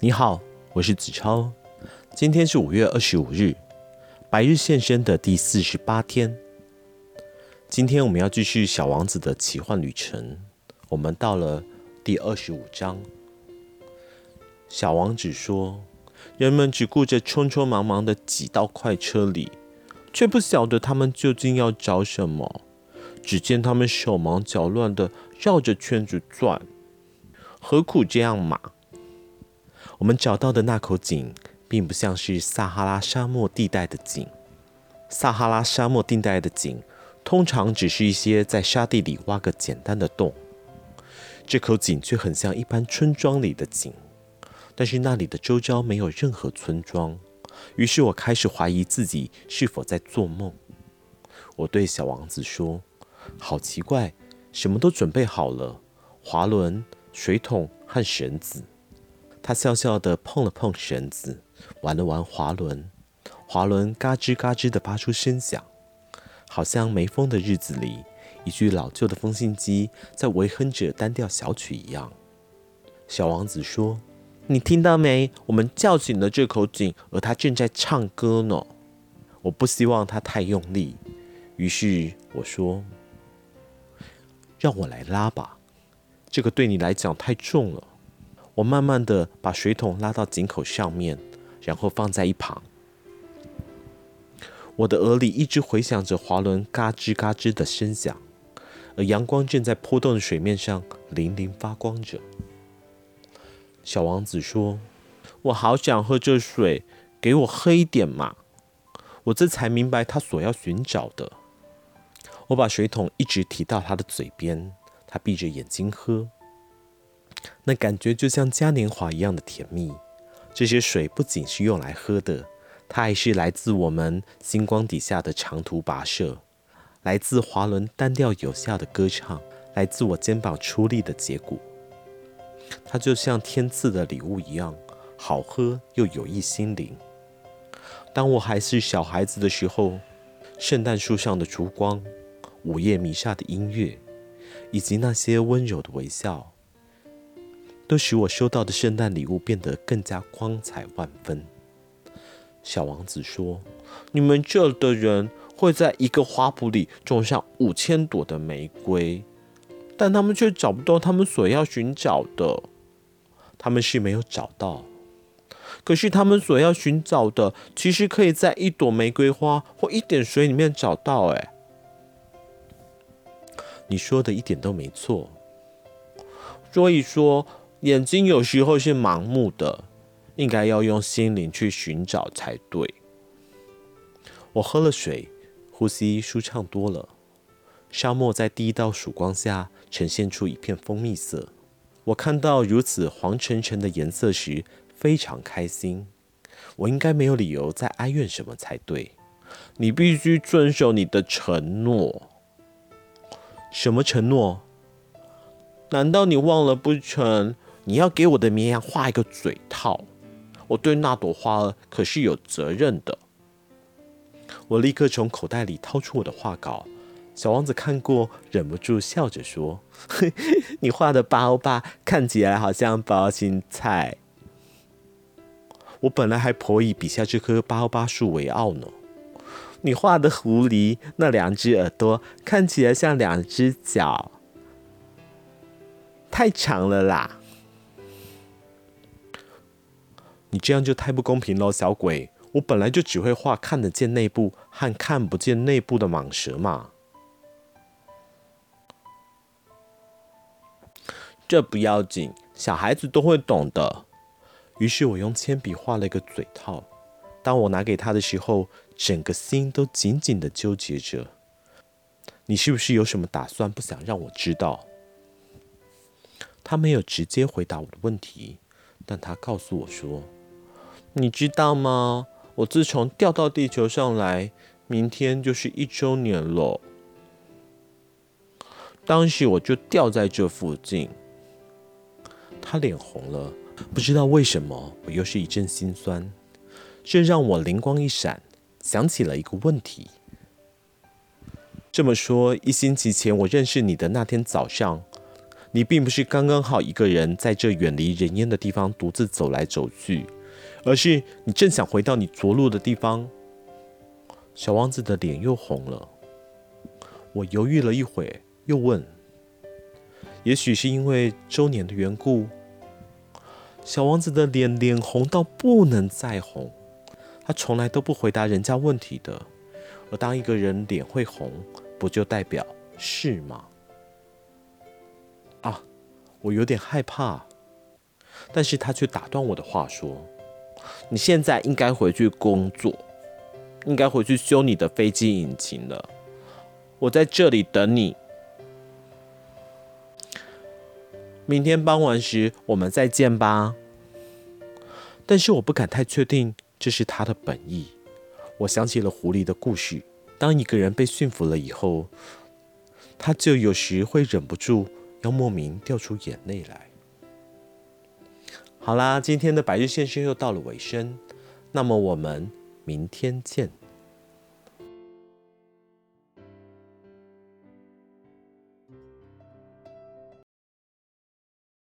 你好，我是子超。今天是五月二十五日，白日现身的第四十八天。今天我们要继续小王子的奇幻旅程。我们到了第二十五章。小王子说：“人们只顾着匆匆忙忙的挤到快车里，却不晓得他们究竟要找什么。只见他们手忙脚乱的绕着圈子转，何苦这样嘛？”我们找到的那口井，并不像是撒哈拉沙漠地带的井。撒哈拉沙漠地带的井，通常只是一些在沙地里挖个简单的洞。这口井却很像一般村庄里的井，但是那里的周遭没有任何村庄。于是我开始怀疑自己是否在做梦。我对小王子说：“好奇怪，什么都准备好了，滑轮、水桶和绳子。”他笑笑地碰了碰绳子，玩了玩滑轮，滑轮嘎吱嘎吱地发出声响，好像没风的日子里，一具老旧的风信机在微哼着单调小曲一样。小王子说：“你听到没？我们叫醒了这口井，而它正在唱歌呢。”我不希望它太用力，于是我说：“让我来拉吧，这个对你来讲太重了。”我慢慢地把水桶拉到井口上面，然后放在一旁。我的耳里一直回响着滑轮嘎吱嘎吱的声响，而阳光正在波动的水面上粼粼发光着。小王子说：“我好想喝这水，给我喝一点嘛！”我这才明白他所要寻找的。我把水桶一直提到他的嘴边，他闭着眼睛喝。那感觉就像嘉年华一样的甜蜜。这些水不仅是用来喝的，它还是来自我们星光底下的长途跋涉，来自滑轮单调有效的歌唱，来自我肩膀出力的结果。它就像天赐的礼物一样，好喝又有益心灵。当我还是小孩子的时候，圣诞树上的烛光、午夜弥撒的音乐，以及那些温柔的微笑。都使我收到的圣诞礼物变得更加光彩万分。小王子说：“你们这的人会在一个花圃里种上五千朵的玫瑰，但他们却找不到他们所要寻找的。他们是没有找到，可是他们所要寻找的，其实可以在一朵玫瑰花或一点水里面找到。”哎，你说的一点都没错。所以说。眼睛有时候是盲目的，应该要用心灵去寻找才对。我喝了水，呼吸舒畅多了。沙漠在第一道曙光下呈现出一片蜂蜜色。我看到如此黄澄澄的颜色时，非常开心。我应该没有理由再哀怨什么才对。你必须遵守你的承诺。什么承诺？难道你忘了不成？你要给我的绵羊画一个嘴套，我对那朵花儿可是有责任的。我立刻从口袋里掏出我的画稿，小王子看过，忍不住笑着说：“ 你画的巴欧巴看起来好像包心菜。”我本来还颇以笔下这棵巴欧巴树为傲呢。你画的狐狸那两只耳朵看起来像两只脚，太长了啦。你这样就太不公平了，小鬼！我本来就只会画看得见内部和看不见内部的蟒蛇嘛。这不要紧，小孩子都会懂的。于是我用铅笔画了一个嘴套。当我拿给他的时候，整个心都紧紧的纠结着。你是不是有什么打算，不想让我知道？他没有直接回答我的问题，但他告诉我说。你知道吗？我自从掉到地球上来，明天就是一周年了。当时我就掉在这附近。他脸红了，不知道为什么，我又是一阵心酸。这让我灵光一闪，想起了一个问题。这么说，一星期前我认识你的那天早上，你并不是刚刚好一个人在这远离人烟的地方独自走来走去，而是你正想回到你着陆的地方。小王子的脸又红了。我犹豫了一会，又问：“也许是因为周年的缘故。”小王子的脸脸红到不能再红。他从来都不回答人家问题的。而当一个人脸会红，不就代表是吗？啊，我有点害怕。但是他却打断我的话说：“你现在应该回去工作，应该回去修你的飞机引擎了。我在这里等你。明天傍晚时我们再见吧。”但是我不敢太确定这是他的本意。我想起了狐狸的故事。当一个人被驯服了以后，他就有时会忍不住要莫名掉出眼泪来。好啦，今天的白日线声又到了尾声，那么我们明天见。